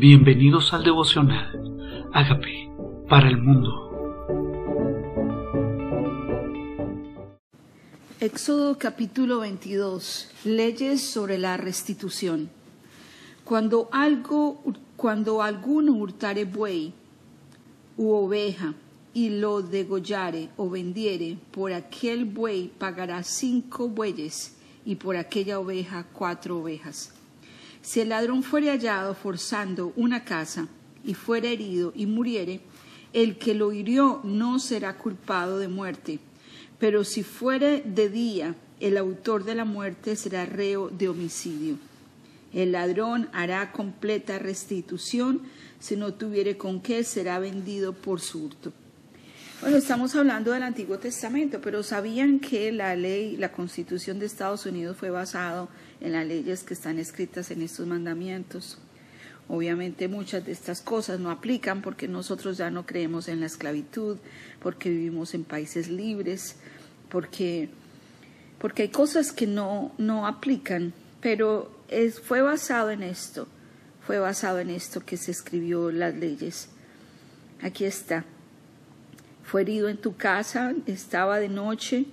Bienvenidos al devocional. Hágame para el mundo. Éxodo capítulo 22. Leyes sobre la restitución. Cuando algo, cuando alguno hurtare buey u oveja y lo degollare o vendiere, por aquel buey pagará cinco bueyes y por aquella oveja cuatro ovejas si el ladrón fuere hallado forzando una casa y fuere herido y muriere, el que lo hirió no será culpado de muerte, pero si fuere de día, el autor de la muerte será reo de homicidio. El ladrón hará completa restitución, si no tuviere con qué será vendido por su hurto. Bueno, estamos hablando del Antiguo Testamento, pero ¿sabían que la ley, la constitución de Estados Unidos fue basado en las leyes que están escritas en estos mandamientos? Obviamente muchas de estas cosas no aplican porque nosotros ya no creemos en la esclavitud, porque vivimos en países libres, porque, porque hay cosas que no, no aplican, pero es, fue basado en esto, fue basado en esto que se escribió las leyes. Aquí está fue herido en tu casa, estaba de noche,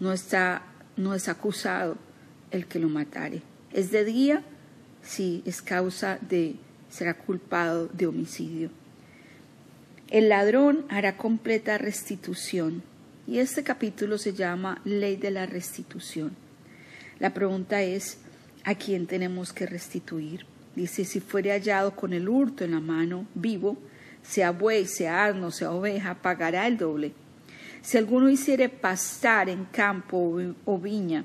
no está, no es acusado el que lo matare. Es de día, sí, es causa de, será culpado de homicidio. El ladrón hará completa restitución. Y este capítulo se llama Ley de la Restitución. La pregunta es, ¿a quién tenemos que restituir? Dice, si fuere hallado con el hurto en la mano, vivo, sea buey, sea asno, sea oveja, pagará el doble. Si alguno hiciere pastar en campo o viña,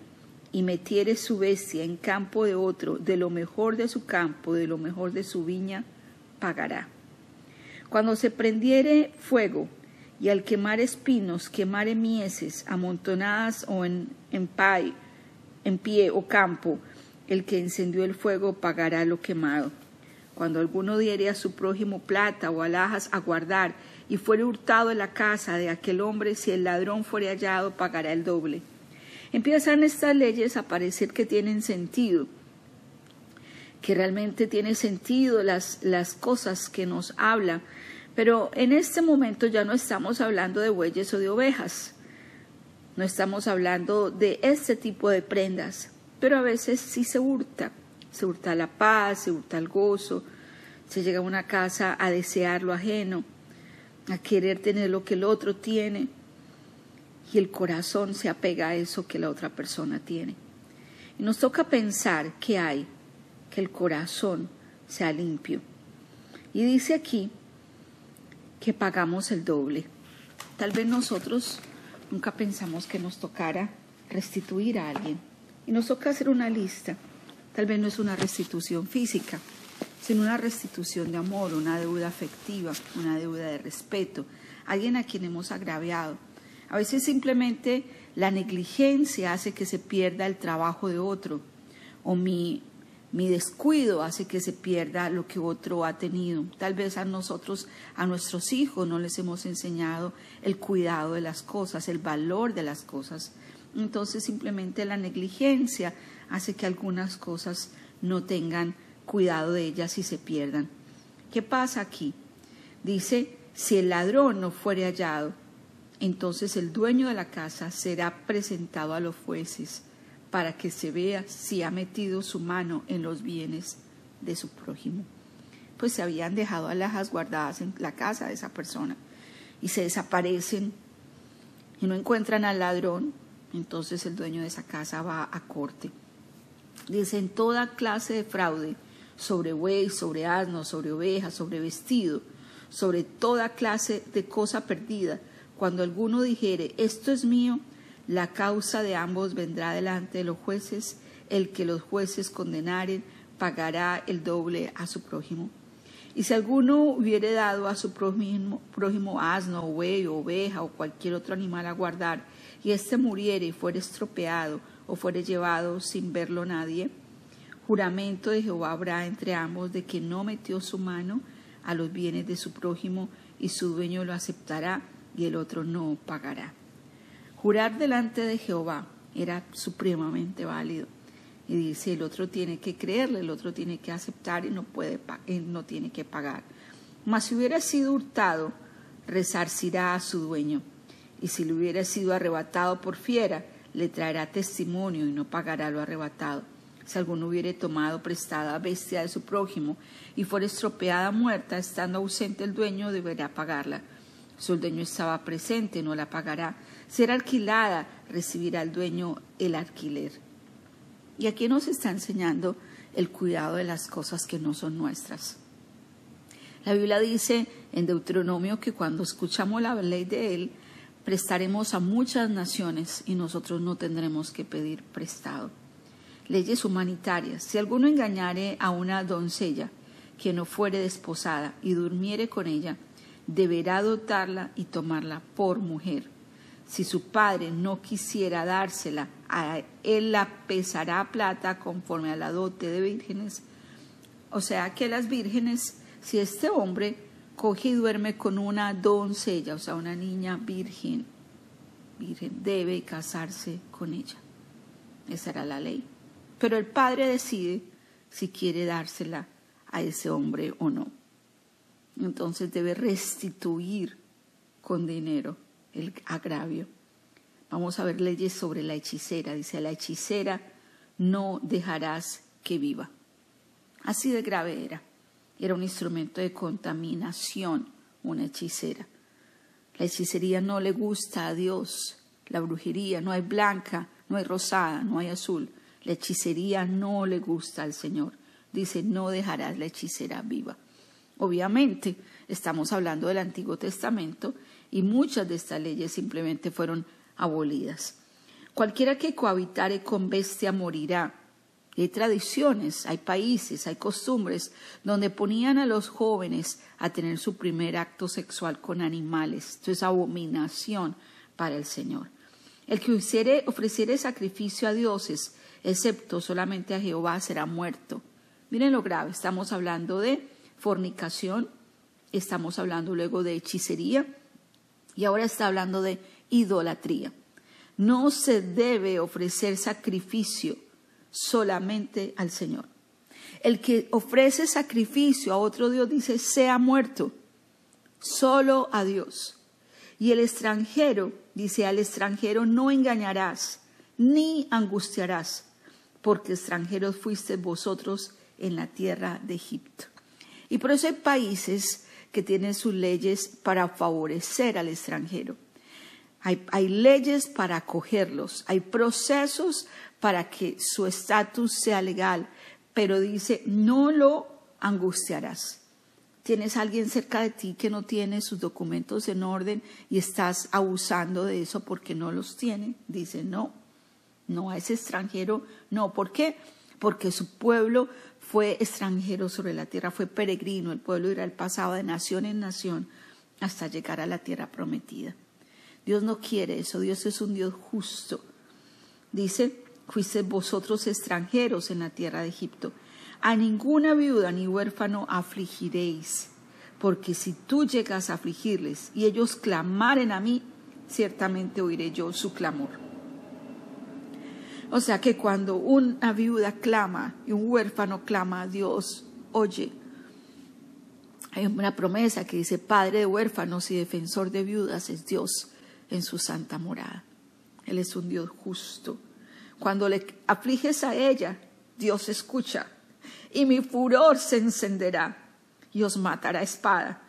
y metiere su bestia en campo de otro, de lo mejor de su campo, de lo mejor de su viña, pagará. Cuando se prendiere fuego, y al quemar espinos, quemare mieses amontonadas o en, en, en pie o campo, el que encendió el fuego pagará lo quemado. Cuando alguno diere a su prójimo plata o alhajas a guardar, y fuere hurtado en la casa de aquel hombre, si el ladrón fuere hallado, pagará el doble. Empiezan estas leyes a parecer que tienen sentido, que realmente tienen sentido las, las cosas que nos hablan, pero en este momento ya no estamos hablando de bueyes o de ovejas, no estamos hablando de este tipo de prendas, pero a veces sí se hurta se hurta la paz, se hurta el gozo, se llega a una casa a desear lo ajeno, a querer tener lo que el otro tiene y el corazón se apega a eso que la otra persona tiene. Y nos toca pensar que hay, que el corazón sea limpio. Y dice aquí que pagamos el doble. Tal vez nosotros nunca pensamos que nos tocara restituir a alguien. Y nos toca hacer una lista Tal vez no es una restitución física, sino una restitución de amor, una deuda afectiva, una deuda de respeto, alguien a quien hemos agraviado. A veces simplemente la negligencia hace que se pierda el trabajo de otro o mi, mi descuido hace que se pierda lo que otro ha tenido. Tal vez a nosotros, a nuestros hijos, no les hemos enseñado el cuidado de las cosas, el valor de las cosas. Entonces simplemente la negligencia hace que algunas cosas no tengan cuidado de ellas y se pierdan. ¿Qué pasa aquí? Dice, si el ladrón no fuere hallado, entonces el dueño de la casa será presentado a los jueces para que se vea si ha metido su mano en los bienes de su prójimo. Pues se habían dejado alhajas guardadas en la casa de esa persona y se desaparecen y no encuentran al ladrón, entonces el dueño de esa casa va a corte. Dicen toda clase de fraude, sobre buey, sobre asno, sobre oveja, sobre vestido, sobre toda clase de cosa perdida. Cuando alguno dijere, esto es mío, la causa de ambos vendrá delante de los jueces, el que los jueces condenaren pagará el doble a su prójimo. Y si alguno hubiere dado a su prójimo, asno, buey, oveja o cualquier otro animal a guardar, y éste muriere y fuere estropeado, o fuere llevado sin verlo nadie, juramento de Jehová habrá entre ambos de que no metió su mano a los bienes de su prójimo y su dueño lo aceptará y el otro no pagará. Jurar delante de Jehová era supremamente válido. Y dice, el otro tiene que creerle, el otro tiene que aceptar y no, puede, no tiene que pagar. Mas si hubiera sido hurtado, resarcirá a su dueño. Y si le hubiera sido arrebatado por fiera, le traerá testimonio y no pagará lo arrebatado. Si alguno hubiere tomado prestada bestia de su prójimo y fuera estropeada muerta, estando ausente el dueño, deberá pagarla. Si el dueño estaba presente, no la pagará. Será alquilada, recibirá el dueño el alquiler. Y aquí nos está enseñando el cuidado de las cosas que no son nuestras. La Biblia dice en Deuteronomio que cuando escuchamos la ley de Él, prestaremos a muchas naciones y nosotros no tendremos que pedir prestado. Leyes humanitarias. Si alguno engañare a una doncella que no fuere desposada y durmiere con ella, deberá dotarla y tomarla por mujer. Si su padre no quisiera dársela, a él la pesará plata conforme a la dote de vírgenes. O sea que las vírgenes, si este hombre coge y duerme con una doncella, o sea, una niña virgen, virgen, debe casarse con ella. Esa era la ley. Pero el padre decide si quiere dársela a ese hombre o no. Entonces debe restituir con dinero el agravio. Vamos a ver leyes sobre la hechicera. Dice, la hechicera no dejarás que viva. Así de grave era era un instrumento de contaminación, una hechicera. La hechicería no le gusta a Dios, la brujería, no hay blanca, no hay rosada, no hay azul. La hechicería no le gusta al Señor. Dice, no dejarás la hechicera viva. Obviamente, estamos hablando del Antiguo Testamento y muchas de estas leyes simplemente fueron abolidas. Cualquiera que cohabitare con bestia morirá hay tradiciones, hay países, hay costumbres donde ponían a los jóvenes a tener su primer acto sexual con animales. Esto es abominación para el Señor. El que ofreciere sacrificio a dioses, excepto solamente a Jehová, será muerto. Miren lo grave, estamos hablando de fornicación, estamos hablando luego de hechicería y ahora está hablando de idolatría. No se debe ofrecer sacrificio solamente al Señor. El que ofrece sacrificio a otro Dios dice, sea muerto, solo a Dios. Y el extranjero dice, al extranjero no engañarás, ni angustiarás, porque extranjeros fuiste vosotros en la tierra de Egipto. Y por eso hay países que tienen sus leyes para favorecer al extranjero. Hay, leyes para acogerlos, hay procesos para que su estatus sea legal, pero dice, no lo angustiarás. Tienes alguien cerca de ti que no tiene sus documentos en orden y estás abusando de eso porque no los tiene. Dice, no, no a ese extranjero, no. ¿Por qué? Porque su pueblo fue extranjero sobre la tierra, fue peregrino, el pueblo era el pasado de nación en nación hasta llegar a la tierra prometida. Dios no quiere eso, Dios es un Dios justo. Dice, fuiste vosotros extranjeros en la tierra de Egipto. A ninguna viuda ni huérfano afligiréis, porque si tú llegas a afligirles y ellos clamaren a mí, ciertamente oiré yo su clamor. O sea que cuando una viuda clama y un huérfano clama a Dios, oye, hay una promesa que dice, Padre de huérfanos y defensor de viudas es Dios en su santa morada. Él es un Dios justo cuando le afliges a ella, Dios escucha y mi furor se encenderá y os matará espada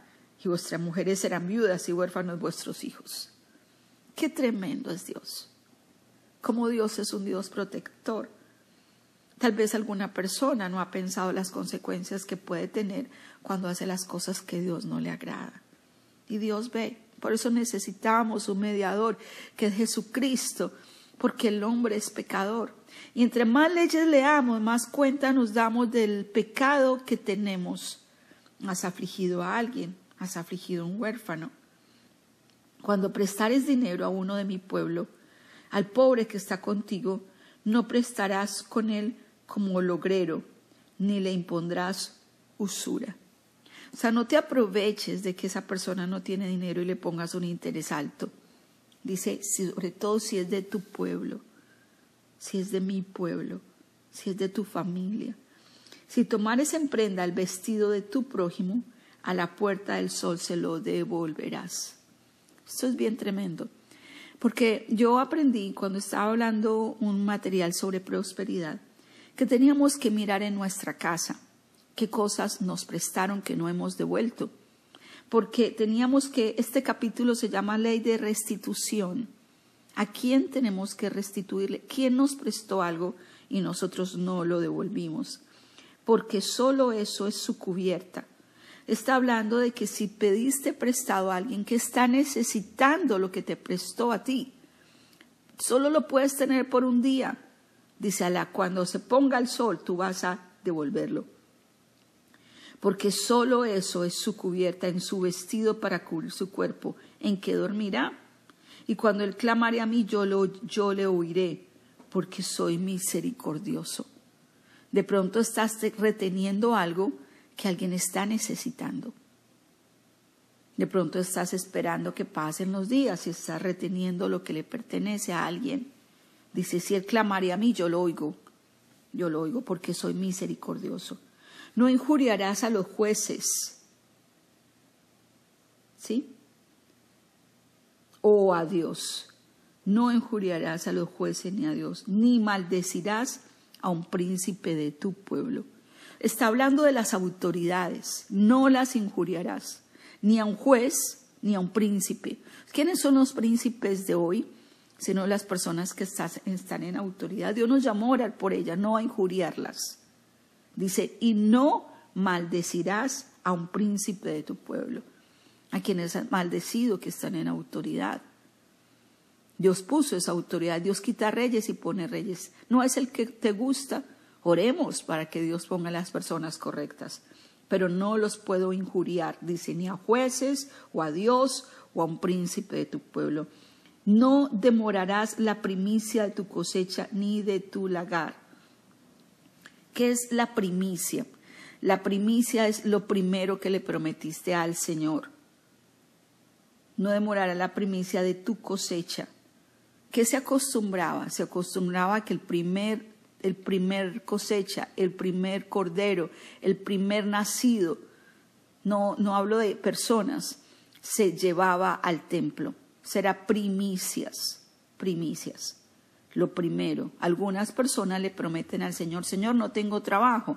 y vuestras mujeres serán viudas y huérfanos vuestros hijos. Qué tremendo es Dios. Como Dios es un Dios protector. Tal vez alguna persona no ha pensado las consecuencias que puede tener cuando hace las cosas que Dios no le agrada. Y Dios ve. Por eso necesitamos un mediador que es Jesucristo, porque el hombre es pecador. Y entre más leyes leamos, más cuenta nos damos del pecado que tenemos. Has afligido a alguien, has afligido a un huérfano. Cuando prestares dinero a uno de mi pueblo, al pobre que está contigo, no prestarás con él como logrero, ni le impondrás usura. O sea, no te aproveches de que esa persona no tiene dinero y le pongas un interés alto. Dice, sobre todo si es de tu pueblo, si es de mi pueblo, si es de tu familia. Si tomares en prenda el vestido de tu prójimo, a la puerta del sol se lo devolverás. Esto es bien tremendo, porque yo aprendí cuando estaba hablando un material sobre prosperidad, que teníamos que mirar en nuestra casa qué cosas nos prestaron que no hemos devuelto, porque teníamos que, este capítulo se llama ley de restitución. ¿A quién tenemos que restituirle? ¿Quién nos prestó algo y nosotros no lo devolvimos? Porque solo eso es su cubierta está hablando de que si pediste prestado a alguien que está necesitando lo que te prestó a ti, solo lo puedes tener por un día. Dice Alá, cuando se ponga el sol tú vas a devolverlo. Porque solo eso es su cubierta en su vestido para cubrir su cuerpo, en que dormirá. Y cuando él clamare a mí, yo, lo, yo le oiré, porque soy misericordioso. De pronto estás reteniendo algo que alguien está necesitando. De pronto estás esperando que pasen los días y estás reteniendo lo que le pertenece a alguien. Dice, si él clamaría a mí, yo lo oigo. Yo lo oigo porque soy misericordioso. No injuriarás a los jueces. ¿Sí? O a Dios. No injuriarás a los jueces ni a Dios, ni maldecirás a un príncipe de tu pueblo Está hablando de las autoridades. No las injuriarás, ni a un juez, ni a un príncipe. ¿Quiénes son los príncipes de hoy? Sino las personas que están en autoridad. Dios nos llamó a orar por ellas, no a injuriarlas. Dice, y no maldecirás a un príncipe de tu pueblo, a quienes han maldecido que están en autoridad. Dios puso esa autoridad, Dios quita reyes y pone reyes. No es el que te gusta, Oremos para que Dios ponga las personas correctas, pero no los puedo injuriar, dice, ni a jueces o a Dios o a un príncipe de tu pueblo. No demorarás la primicia de tu cosecha ni de tu lagar. ¿Qué es la primicia? La primicia es lo primero que le prometiste al Señor. No demorará la primicia de tu cosecha. ¿Qué se acostumbraba? Se acostumbraba que el primer el primer cosecha, el primer cordero, el primer nacido, no, no hablo de personas, se llevaba al templo. Será primicias, primicias. Lo primero, algunas personas le prometen al Señor, Señor, no tengo trabajo.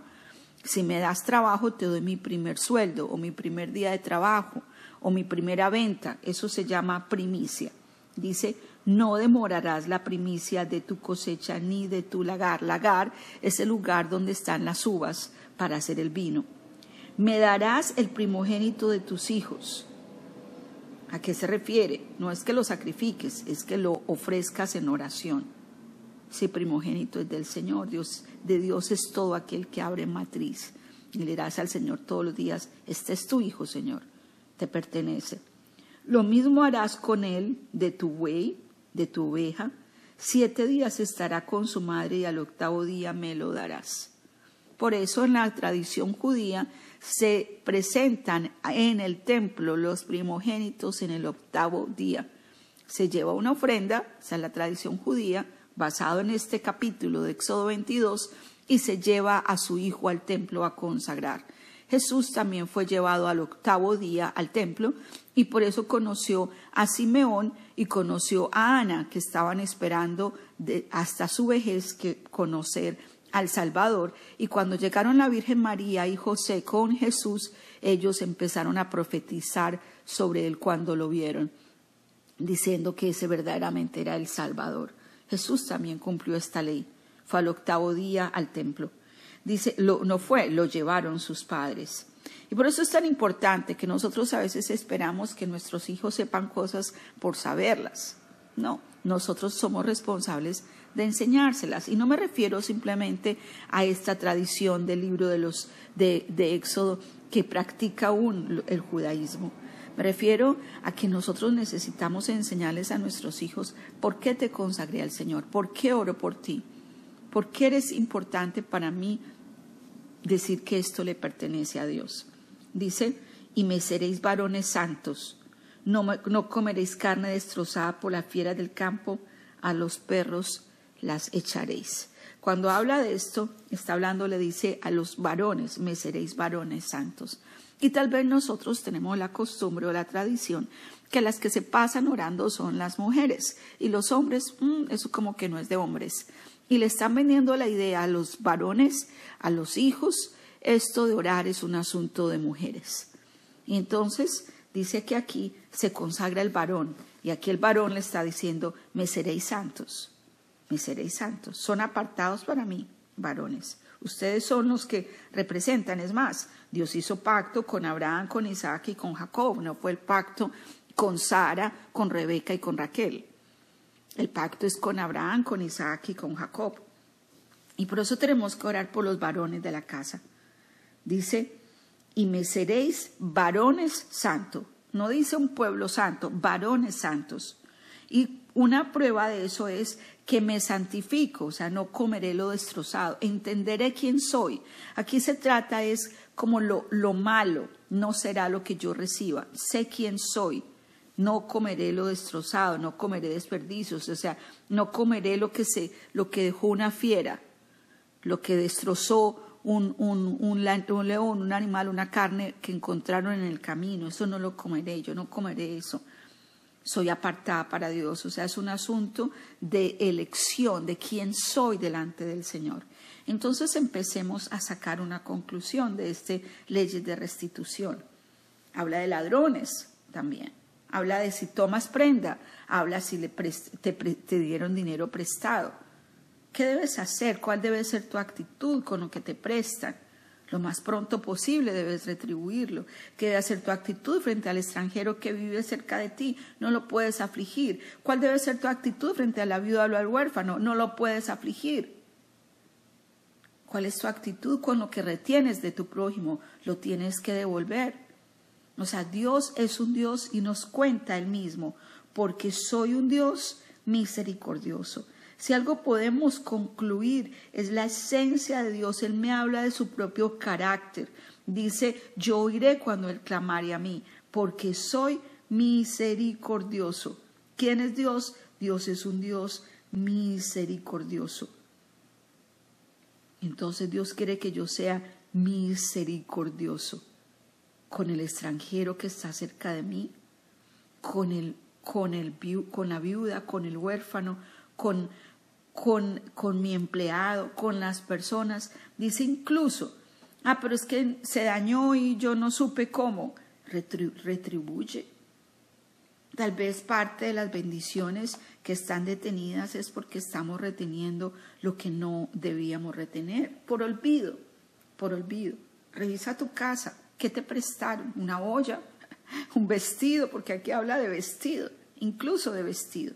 Si me das trabajo, te doy mi primer sueldo o mi primer día de trabajo o mi primera venta. Eso se llama primicia. Dice, no demorarás la primicia de tu cosecha ni de tu lagar. Lagar es el lugar donde están las uvas para hacer el vino. Me darás el primogénito de tus hijos. ¿A qué se refiere? No es que lo sacrifiques, es que lo ofrezcas en oración. Ese primogénito es del Señor, Dios, de Dios es todo aquel que abre matriz. Y le dirás al Señor todos los días, este es tu hijo, Señor, te pertenece. Lo mismo harás con él de tu buey, de tu oveja, siete días estará con su madre y al octavo día me lo darás. Por eso en la tradición judía se presentan en el templo los primogénitos en el octavo día. Se lleva una ofrenda, esa es la tradición judía, basado en este capítulo de Éxodo 22, y se lleva a su hijo al templo a consagrar. Jesús también fue llevado al octavo día al templo y por eso conoció a Simeón y conoció a Ana, que estaban esperando hasta su vejez que conocer al Salvador. Y cuando llegaron la Virgen María y José con Jesús, ellos empezaron a profetizar sobre él cuando lo vieron, diciendo que ese verdaderamente era el Salvador. Jesús también cumplió esta ley. Fue al octavo día al templo. Dice, no fue, lo llevaron sus padres. Y por eso es tan importante que nosotros a veces esperamos que nuestros hijos sepan cosas por saberlas. No, nosotros somos responsables de enseñárselas. Y no me refiero simplemente a esta tradición del libro de, los, de Éxodo que practica aún el judaísmo. Me refiero a que nosotros necesitamos enseñarles a nuestros hijos por qué te consagré al Señor, por qué oro por ti, por qué eres importante para mí decir que esto le pertenece a Dios. Dice, y me seréis varones santos, no, no comeréis carne destrozada por la fiera del campo, a los perros las echaréis. Cuando habla de esto, está hablando, le dice a los varones, me seréis varones santos. Y tal vez nosotros tenemos la costumbre o la tradición que las que se pasan orando son las mujeres y los hombres, mm, eso como que no es de hombres. Y le están vendiendo la idea a los varones, a los hijos, esto de orar es un asunto de mujeres. Y entonces dice que aquí se consagra el varón y aquí el varón le está diciendo, me seréis santos, me seréis santos. Son apartados para mí, varones. Ustedes son los que representan, es más, Dios hizo pacto con Abraham, con Isaac y con Jacob, no fue el pacto con Sara, con Rebeca y con Raquel. El pacto es con Abraham, con Isaac y con Jacob. Y por eso tenemos que orar por los varones de la casa. Dice, y me seréis varones santos. No dice un pueblo santo, varones santos. Y una prueba de eso es que me santifico, o sea, no comeré lo destrozado, entenderé quién soy. Aquí se trata es como lo, lo malo, no será lo que yo reciba, sé quién soy, no comeré lo destrozado, no comeré desperdicios, o sea, no comeré lo que se, lo que dejó una fiera, lo que destrozó un, un, un, león, un animal, una carne que encontraron en el camino, eso no lo comeré, yo no comeré eso. Soy apartada para Dios, o sea, es un asunto de elección, de quién soy delante del Señor. Entonces empecemos a sacar una conclusión de este leyes de restitución. Habla de ladrones también habla de si tomas prenda, habla si le te, te dieron dinero prestado. ¿Qué debes hacer? ¿Cuál debe ser tu actitud con lo que te prestan? Lo más pronto posible debes retribuirlo. ¿Qué debe ser tu actitud frente al extranjero que vive cerca de ti? No lo puedes afligir. ¿Cuál debe ser tu actitud frente a la viuda o al huérfano? No lo puedes afligir. ¿Cuál es tu actitud con lo que retienes de tu prójimo? Lo tienes que devolver. O sea, Dios es un Dios y nos cuenta Él mismo, porque soy un Dios misericordioso. Si algo podemos concluir es la esencia de Dios. Él me habla de su propio carácter. Dice, yo oiré cuando Él clamare a mí, porque soy misericordioso. ¿Quién es Dios? Dios es un Dios misericordioso. Entonces Dios quiere que yo sea misericordioso con el extranjero que está cerca de mí, con, el, con, el, con la viuda, con el huérfano, con, con, con mi empleado, con las personas. Dice incluso, ah, pero es que se dañó y yo no supe cómo. retribuye. Tal vez parte de las bendiciones que están detenidas es porque estamos reteniendo lo que no debíamos retener, por olvido, por olvido. Revisa tu casa, ¿Qué te prestaron? ¿Una olla? ¿Un vestido? Porque aquí habla de vestido, incluso de vestido.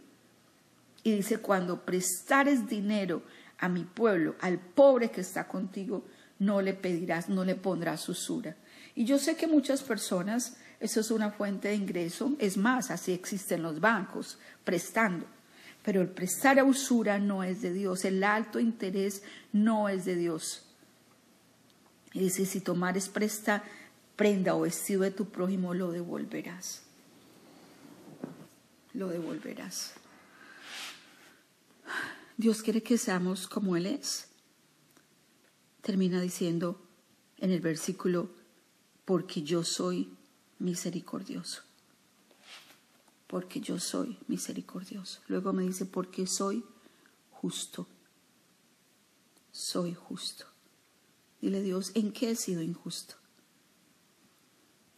Y dice, cuando prestares dinero a mi pueblo, al pobre que está contigo, no le pedirás, no le pondrás usura. Y yo sé que muchas personas, eso es una fuente de ingreso, es más, así existen los bancos, prestando. Pero el prestar a usura no es de Dios, el alto interés no es de Dios. Y dice, si tomares presta prenda o vestido de tu prójimo, lo devolverás. Lo devolverás. Dios quiere que seamos como Él es. Termina diciendo en el versículo, porque yo soy misericordioso. Porque yo soy misericordioso. Luego me dice, porque soy justo. Soy justo. Dile Dios, ¿en qué he sido injusto?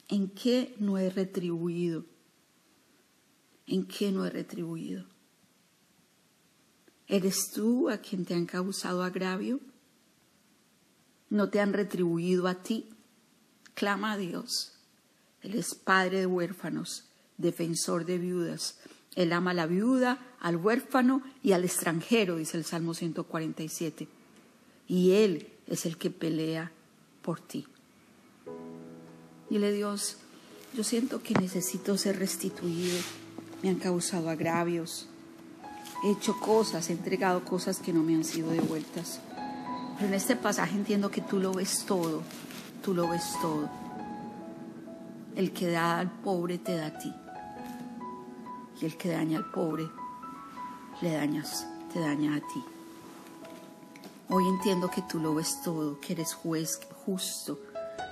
¿En qué no he retribuido? ¿En qué no he retribuido? ¿Eres tú a quien te han causado agravio? ¿No te han retribuido a ti? Clama a Dios. Él es padre de huérfanos, defensor de viudas. Él ama a la viuda, al huérfano y al extranjero, dice el Salmo 147. Y Él es el que pelea por ti. Dile Dios, yo siento que necesito ser restituido. Me han causado agravios. He hecho cosas, he entregado cosas que no me han sido devueltas. Pero en este pasaje entiendo que tú lo ves todo. Tú lo ves todo. El que da al pobre te da a ti. Y el que daña al pobre le dañas, te daña a ti. Hoy entiendo que tú lo ves todo, que eres juez justo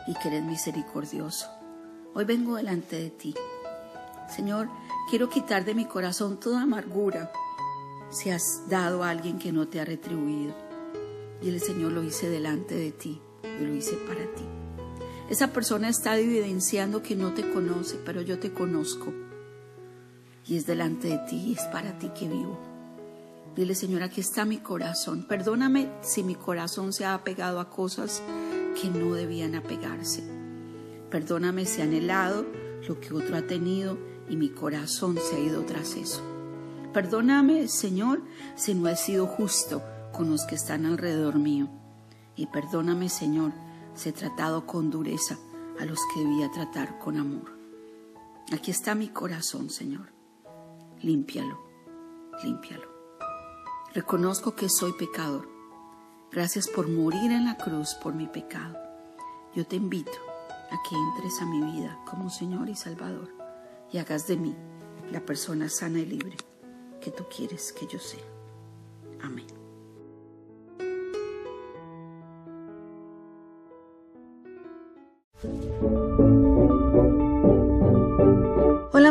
y que eres misericordioso. Hoy vengo delante de ti. Señor, quiero quitar de mi corazón toda amargura si has dado a alguien que no te ha retribuido. Y el Señor lo hice delante de ti, y lo hice para ti. Esa persona está evidenciando que no te conoce, pero yo te conozco. Y es delante de ti y es para ti que vivo. Dile, Señor, aquí está mi corazón. Perdóname si mi corazón se ha apegado a cosas que no debían apegarse. Perdóname si he anhelado lo que otro ha tenido y mi corazón se ha ido tras eso. Perdóname, Señor, si no he sido justo con los que están alrededor mío. Y perdóname, Señor, se he tratado con dureza a los que debía tratar con amor. Aquí está mi corazón, Señor. Límpialo, límpialo. Reconozco que soy pecador. Gracias por morir en la cruz por mi pecado. Yo te invito a que entres a mi vida como Señor y Salvador y hagas de mí la persona sana y libre que tú quieres que yo sea. Amén.